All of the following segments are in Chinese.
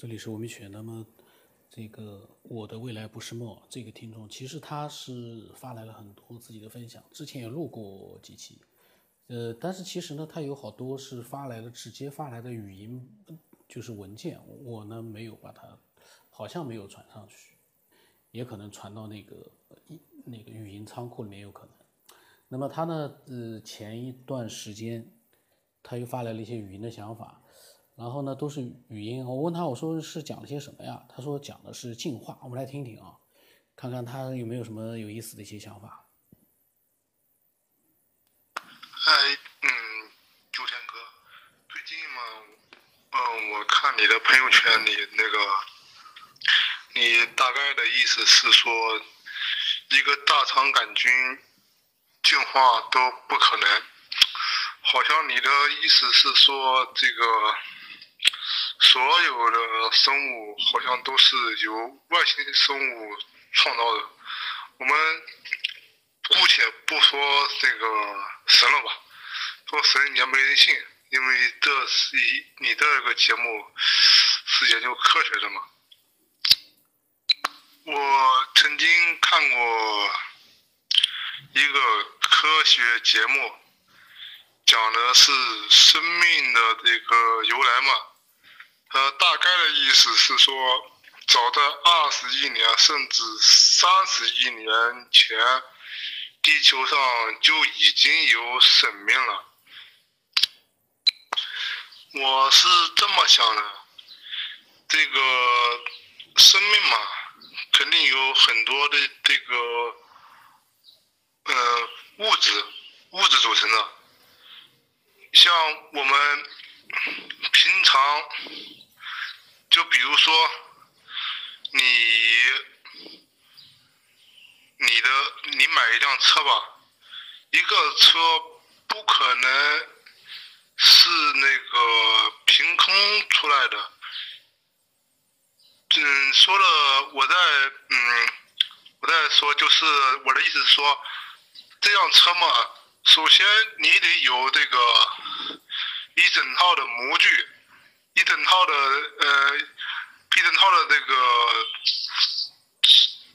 这里是文明犬。那么，这个我的未来不是梦，这个听众其实他是发来了很多自己的分享，之前也录过几期，呃，但是其实呢，他有好多是发来的直接发来的语音，就是文件，我呢没有把它，好像没有传上去，也可能传到那个一那个语音仓库里面有可能。那么他呢，呃，前一段时间他又发来了一些语音的想法。然后呢，都是语音。我问他，我说是讲了些什么呀？他说讲的是进化。我们来听听啊，看看他有没有什么有意思的一些想法。嗨，嗯，九天哥，最近嘛，嗯，我看你的朋友圈里那个，你大概的意思是说，一个大肠杆菌进化都不可能，好像你的意思是说这个。所有的生物好像都是由外星生物创造的。我们姑且不说这个神了吧，说神也没人信，因为这是一你这个节目是研究科学的嘛。我曾经看过一个科学节目，讲的是生命的这个由来嘛。呃，大概的意思是说，早在二十亿年甚至三十亿年前，地球上就已经有生命了。我是这么想的，这个生命嘛，肯定有很多的这个呃物质物质组成的，像我们平常。就比如说，你你的你买一辆车吧，一个车不可能是那个凭空出来的。嗯，说了，我在嗯，我在说，就是我的意思是说，这辆车嘛，首先你得有这个一整套的模具。一整套的呃，一整套的这个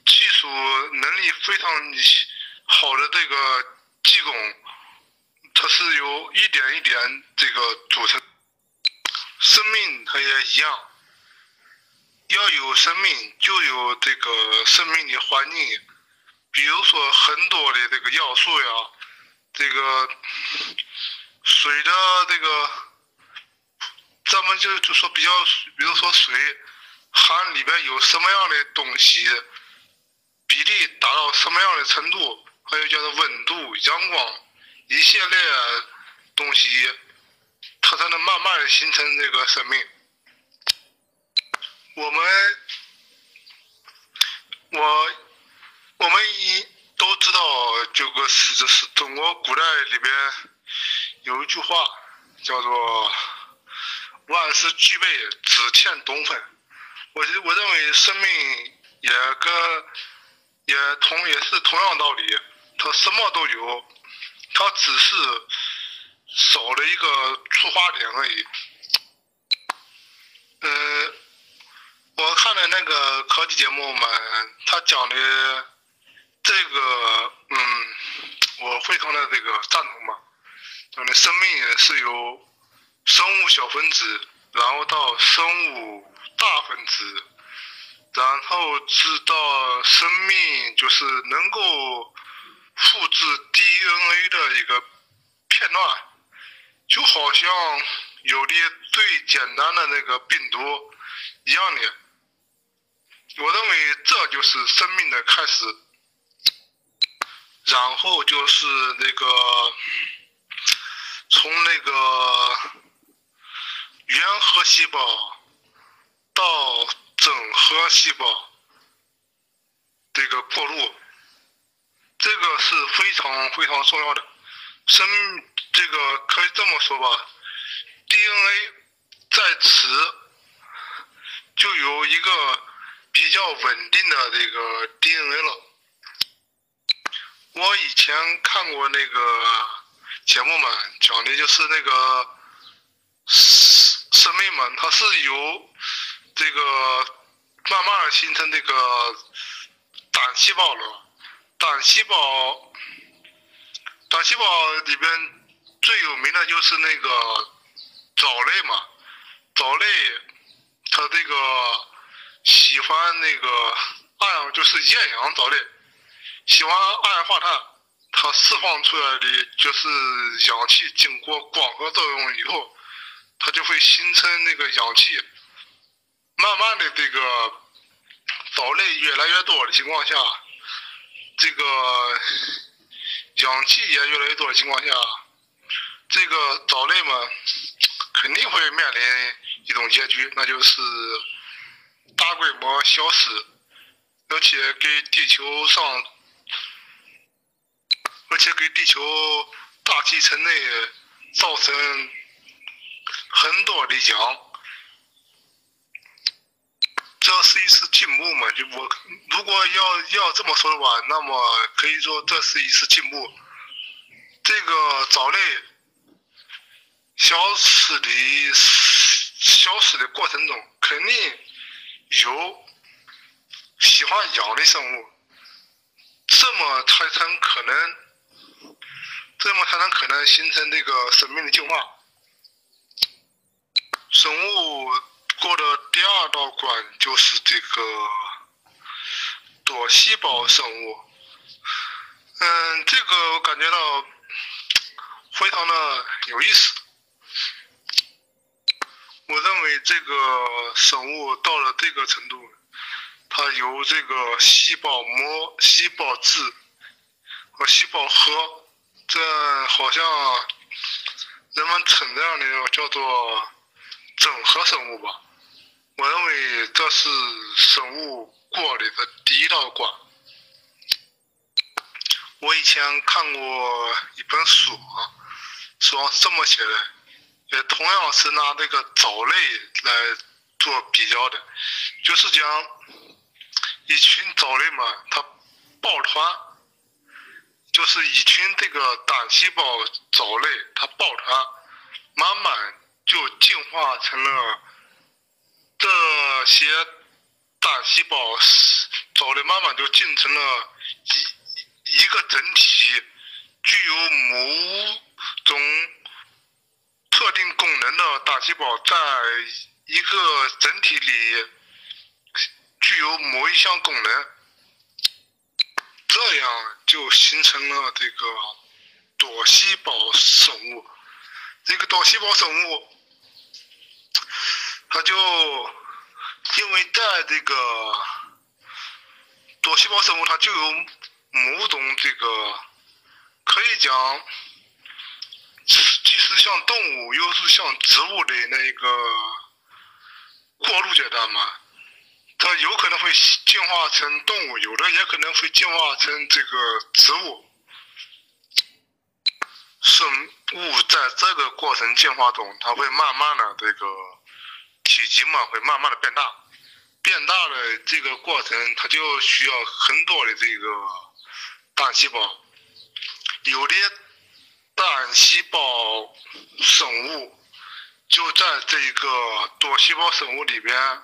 技术能力非常好的这个技工，它是由一点一点这个组成。生命它也一样，要有生命就有这个生命的环境，比如说很多的这个要素呀，这个水的这个。咱们就就说比较，比如说水含里边有什么样的东西，比例达到什么样的程度，还有叫做温度、阳光一系列东西，它才能慢慢的形成这个生命。我们，我，我们一都知道，这个是这是中国古代里边有一句话叫做。万事俱备，只欠东风。我我认为生命也跟也同也是同样道理，它什么都有，它只是少了一个出发点而已。呃，我看了那个科技节目嘛，他讲的这个，嗯，我非常的这个赞同嘛，讲的生命也是由。生物小分子，然后到生物大分子，然后知道生命就是能够复制 DNA 的一个片段，就好像有的最简单的那个病毒一样的。我认为这就是生命的开始，然后就是那个从那个。原核细胞到整核细胞这个过渡，这个是非常非常重要的。生这个可以这么说吧，DNA 在此就有一个比较稳定的这个 DNA 了。我以前看过那个节目嘛，讲的就是那个。生命嘛，它是由这个慢慢形成这个胆细胞了。胆细胞，胆细胞里边最有名的就是那个藻类嘛，藻类它这个喜欢那个二氧，就是厌氧藻类，喜欢二氧化碳，它释放出来的就是氧气，经过光合作用以后，它就会形成那个氧气，慢慢的这个藻类越来越多的情况下。这个氧气也越来越多的情况下，这个藻类嘛，肯定会面临一种结局，那就是大规模消失，而且给地球上，而且给地球大气层内造成很多的羊这是一次进步嘛？就我如果要要这么说的话，那么可以说这是一次进步。这个藻类消失的消失的过程中，肯定有喜欢氧的生物，这么才才可能，这么才能可能形成这个生命的进化，生物。过的第二道关就是这个多细胞生物，嗯，这个我感觉到非常的有意思。我认为这个生物到了这个程度，它由这个细胞膜、细胞质和细胞核，这好像人们称这样的叫做整合生物吧。我认为这是生物过的第一道关。我以前看过一本书，书上是这么写的，也同样是拿这个藻类来做比较的，就是讲一群藻类嘛，它抱团，就是一群这个单细胞藻类，它抱团，慢慢就进化成了。这些单细胞藻类慢慢就进成了一一个整体，具有某种特定功能的单细胞，在一个整体里具有某一项功能，这样就形成了这个多细胞生物。这个多细胞生物。它就因为在这个多细胞生物，它就有某种这个可以讲，既是像动物，又是像植物的那个过渡阶段嘛。它有可能会进化成动物，有的也可能会进化成这个植物。生物在这个过程进化中，它会慢慢的这个。体积嘛会慢慢的变大，变大的这个过程，它就需要很多的这个单细胞。有的单细胞生物就在这个多细胞生物里边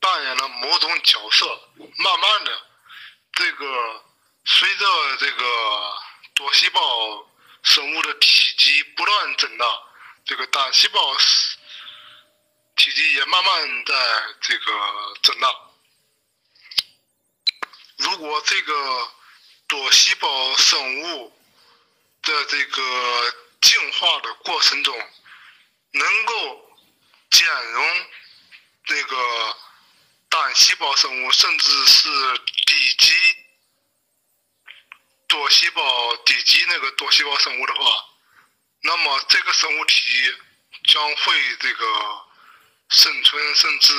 扮演了某种角色。慢慢的，这个随着这个多细胞生物的体积不断增大，这个单细胞。体积也慢慢在这个增大。如果这个多细胞生物的这个进化的过程中，能够兼容这个单细胞生物，甚至是低级多细胞、低级那个多细胞生物的话，那么这个生物体将会这个。生存甚至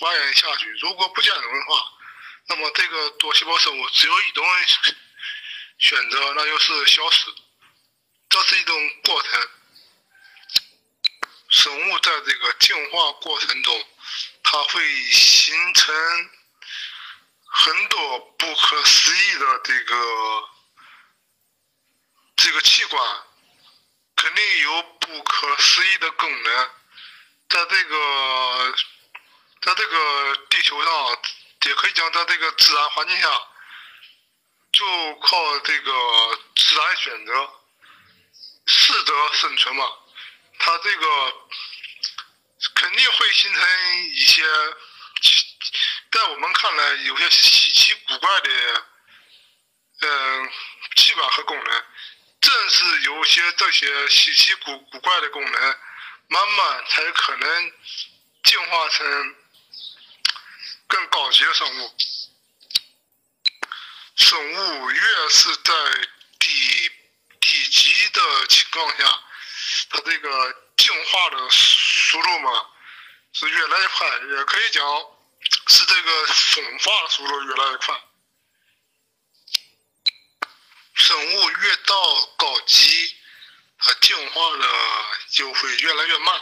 繁衍下去，如果不兼容的话，那么这个多细胞生物只有一种选择，那就是消失。这是一种过程。生物在这个进化过程中，它会形成很多不可思议的这个这个器官，肯定有不可思议的功能。在这个在这个地球上，也可以讲在这个自然环境下，就靠这个自然选择，适者生存嘛。它这个肯定会形成一些，在我们看来有些稀奇古怪的，嗯，器官和功能。正是有些这些稀奇古古怪的功能，慢慢才可能进化成更高级的生物。生物越是在低低级的情况下，它这个进化的速度嘛是越来越快，也可以讲是这个分化的速度越来越快。生物越到高级，它进化的就会越来越慢，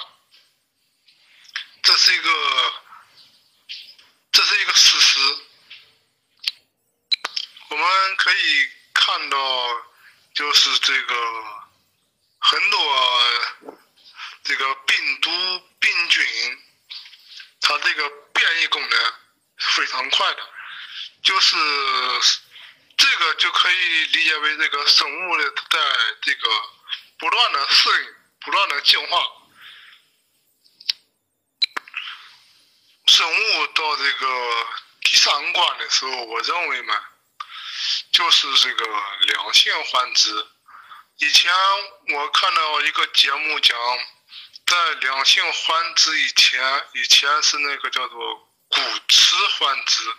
这是一个，这是一个事实。我们可以看到，就是这个很多这个病毒病菌，它这个变异功能非常快的，就是。这个就可以理解为这个生物的在这个不断的适应、不断的进化。生物到这个第三关的时候，我认为嘛，就是这个两性繁殖。以前我看到一个节目讲，在两性繁殖以前，以前是那个叫做骨雌繁殖。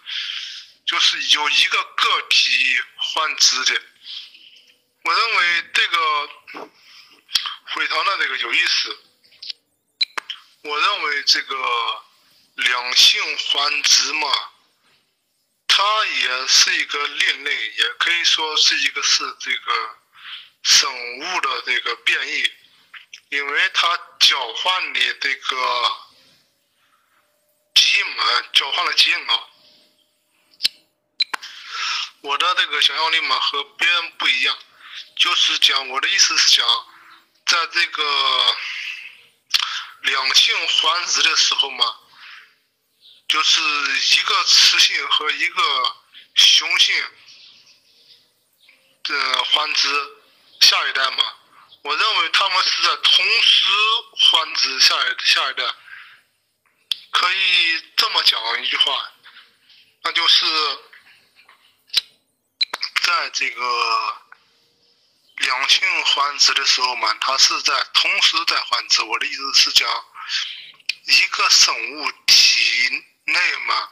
就是有一个个体繁殖的，我认为这个非常的这个有意思。我认为这个两性繁殖嘛，它也是一个另类，也可以说是一个是这个生物的这个变异，因为它交换的这个基因嘛，交换了基因啊。我的这个想象力嘛和别人不一样，就是讲我的意思是讲，在这个两性繁殖的时候嘛，就是一个雌性和一个雄性的繁殖下一代嘛，我认为他们是在同时繁殖下一下一代，可以这么讲一句话，那就是。在这个两性繁殖的时候嘛，它是在同时在繁殖。我的意思是讲，一个生物体内嘛，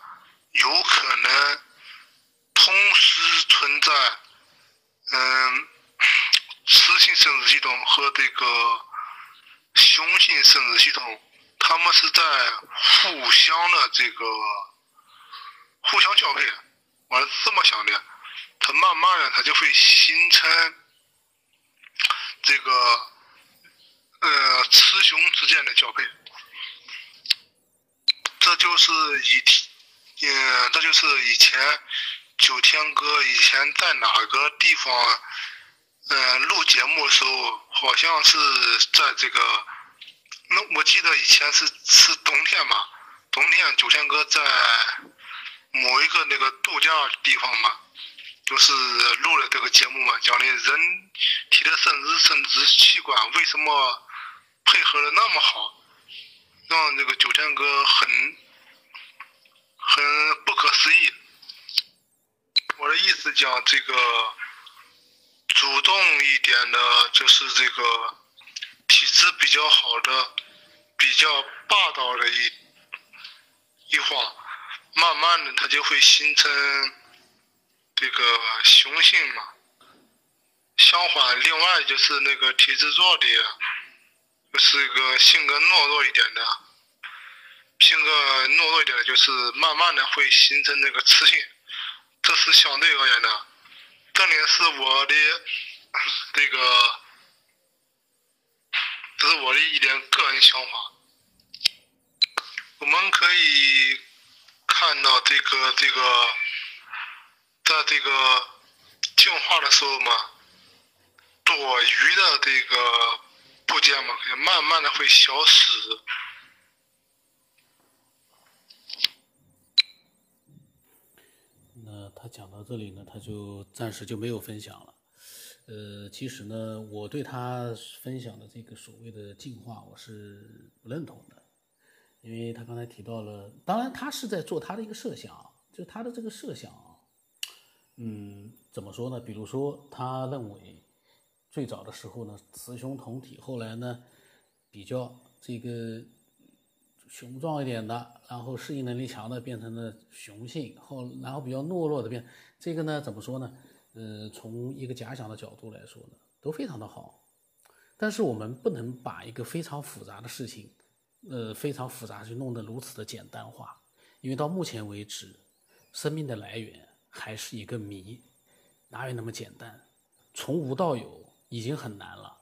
有可能同时存在，嗯，雌性生殖系统和这个雄性生殖系统，它们是在互相的这个互相交配。我是这么想的。它慢慢的，它就会形成这个呃雌雄之间的交配，这就是以嗯，这就是以前九天哥以前在哪个地方嗯录节目的时候，好像是在这个那我记得以前是是冬天嘛，冬天九天哥在某一个那个度假地方嘛。就是录了这个节目嘛，讲的人体的生殖生殖器官为什么配合的那么好，让这个九天哥很很不可思议。我的意思讲，这个主动一点的，就是这个体质比较好的、比较霸道的一一方，慢慢的他就会形成。这个雄性嘛，相反，另外就是那个体质弱的，就是一个性格懦弱一点的，性格懦弱一点的，就是慢慢的会形成那个雌性，这是相对而言的。这里是我的这个，这是我的一点个人想法。我们可以看到这个这个。在这个进化的时候嘛，多余的这个部件嘛，也慢慢的会消失。那，他讲到这里呢，他就暂时就没有分享了。呃，其实呢，我对他分享的这个所谓的进化，我是不认同的，因为他刚才提到了，当然他是在做他的一个设想，就他的这个设想，嗯，怎么说呢？比如说，他认为最早的时候呢，雌雄同体，后来呢，比较这个雄壮一点的，然后适应能力强的变成了雄性，后然后比较懦弱的变，这个呢，怎么说呢？呃，从一个假想的角度来说呢，都非常的好，但是我们不能把一个非常复杂的事情，呃，非常复杂就弄得如此的简单化，因为到目前为止，生命的来源还是一个谜，哪有那么简单？从无到有已经很难了，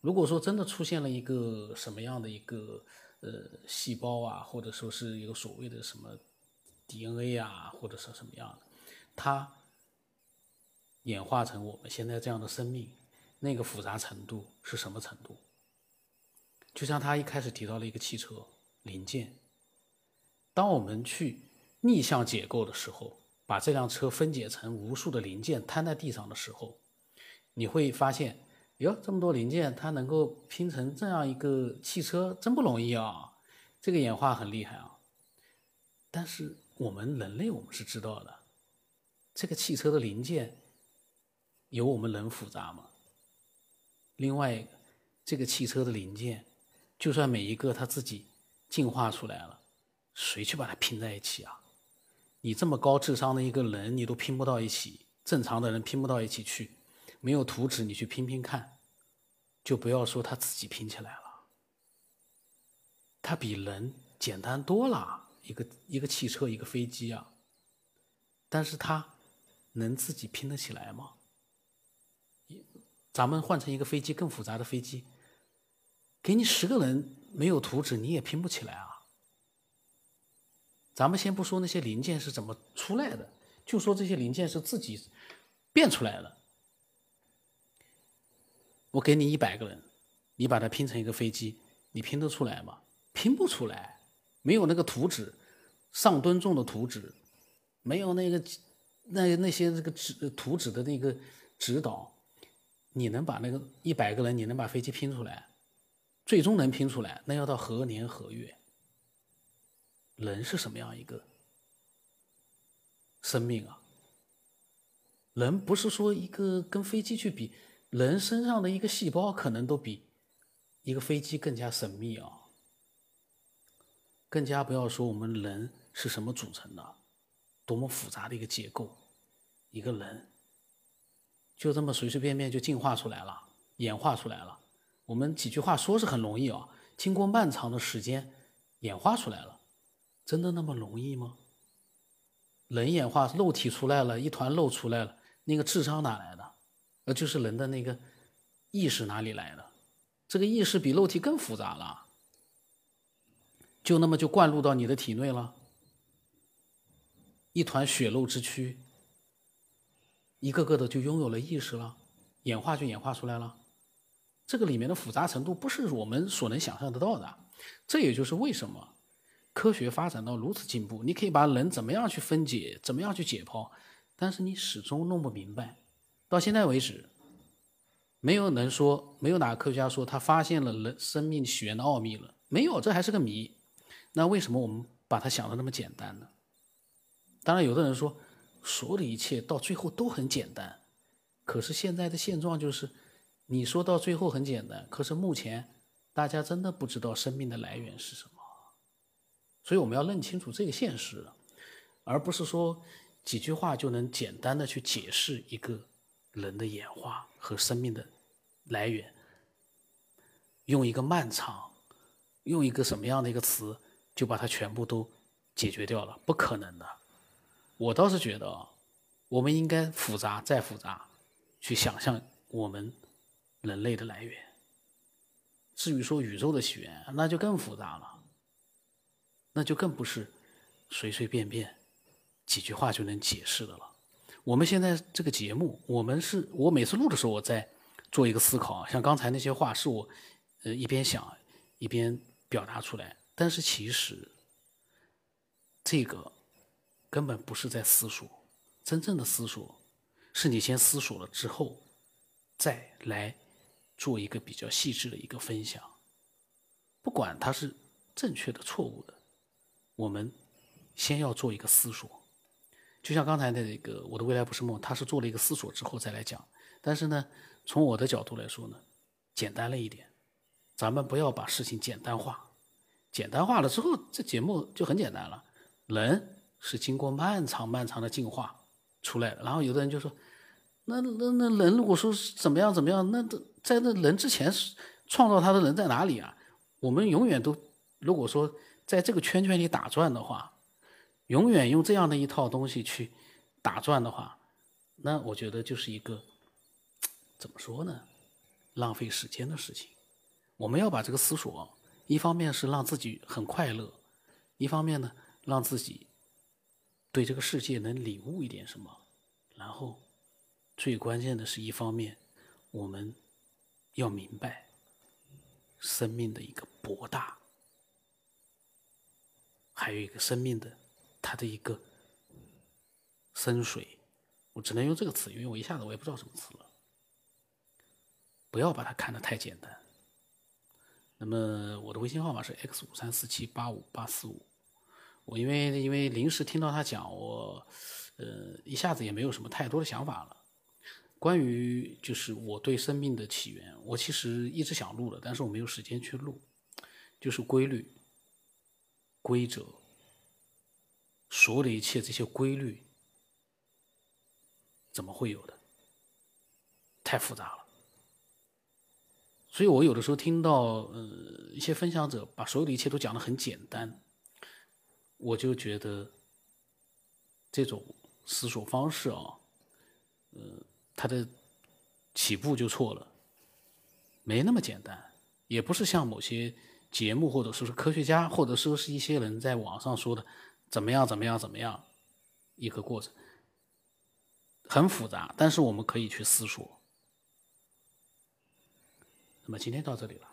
如果说真的出现了一个什么样的一个呃细胞啊，或者说是一个所谓的什么 DNA 啊，或者是什么样的，它。演化成我们现在这样的生命，那个复杂程度是什么程度？就像他一开始提到了一个汽车零件，当我们去逆向解构的时候，把这辆车分解成无数的零件摊在地上的时候，你会发现，哟，这么多零件，它能够拼成这样一个汽车，真不容易啊！这个演化很厉害啊。但是我们人类，我们是知道的，这个汽车的零件。有我们人复杂吗？另外，这个汽车的零件，就算每一个它自己进化出来了，谁去把它拼在一起啊？你这么高智商的一个人，你都拼不到一起，正常的人拼不到一起去，没有图纸你去拼拼看，就不要说他自己拼起来了，它比人简单多了，一个一个汽车一个飞机啊，但是它能自己拼得起来吗？咱们换成一个飞机更复杂的飞机，给你十个人没有图纸你也拼不起来啊！咱们先不说那些零件是怎么出来的，就说这些零件是自己变出来的。我给你一百个人，你把它拼成一个飞机，你拼得出来吗？拼不出来，没有那个图纸，上吨重的图纸，没有那个那那些这个纸图纸的那个指导。你能把那个一百个人，你能把飞机拼出来，最终能拼出来，那要到何年何月？人是什么样一个生命啊？人不是说一个跟飞机去比，人身上的一个细胞可能都比一个飞机更加神秘啊！更加不要说我们人是什么组成的，多么复杂的一个结构，一个人。就这么随随便便就进化出来了，演化出来了。我们几句话说是很容易啊，经过漫长的时间演化出来了，真的那么容易吗？人演化肉体出来了，一团肉出来了，那个智商哪来的？呃，就是人的那个意识哪里来的？这个意识比肉体更复杂了，就那么就灌入到你的体内了，一团血肉之躯。一个个的就拥有了意识了，演化就演化出来了，这个里面的复杂程度不是我们所能想象得到的。这也就是为什么科学发展到如此进步，你可以把人怎么样去分解，怎么样去解剖，但是你始终弄不明白。到现在为止，没有人说，没有哪个科学家说他发现了人生命起源的奥秘了，没有，这还是个谜。那为什么我们把它想的那么简单呢？当然，有的人说。所有的一切到最后都很简单，可是现在的现状就是，你说到最后很简单，可是目前大家真的不知道生命的来源是什么，所以我们要认清楚这个现实，而不是说几句话就能简单的去解释一个人的演化和生命的来源，用一个漫长，用一个什么样的一个词就把它全部都解决掉了，不可能的。我倒是觉得，我们应该复杂再复杂，去想象我们人类的来源。至于说宇宙的起源，那就更复杂了，那就更不是随随便便几句话就能解释的了。我们现在这个节目，我们是我每次录的时候，我在做一个思考，像刚才那些话，是我呃一边想一边表达出来，但是其实这个。根本不是在思索，真正的思索，是你先思索了之后，再来做一个比较细致的一个分享。不管它是正确的、错误的，我们先要做一个思索。就像刚才那个“我的未来不是梦”，他是做了一个思索之后再来讲。但是呢，从我的角度来说呢，简单了一点。咱们不要把事情简单化，简单化了之后，这节目就很简单了。人是经过漫长漫长的进化出来的。然后有的人就说：“那那那人如果说是怎么样怎么样，那在那人之前创造他的人在哪里啊？”我们永远都如果说在这个圈圈里打转的话，永远用这样的一套东西去打转的话，那我觉得就是一个怎么说呢？浪费时间的事情。我们要把这个思索，一方面是让自己很快乐，一方面呢，让自己对这个世界能领悟一点什么，然后最关键的是一方面，我们要明白生命的一个博大，还有一个生命的它的一个深邃，我只能用这个词，因为我一下子我也不知道什么词了。不要把它看得太简单。那么我的微信号码是 x 五三四七八五八四五，我因为因为临时听到他讲，我呃一下子也没有什么太多的想法了。关于就是我对生命的起源，我其实一直想录的，但是我没有时间去录。就是规律、规则，所有的一切这些规律，怎么会有的？太复杂了。所以我有的时候听到呃一些分享者把所有的一切都讲得很简单，我就觉得这种思索方式啊，呃，它的起步就错了，没那么简单，也不是像某些节目或者说是科学家或者说是一些人在网上说的怎么样怎么样怎么样一个过程，很复杂，但是我们可以去思索。那么今天到这里了。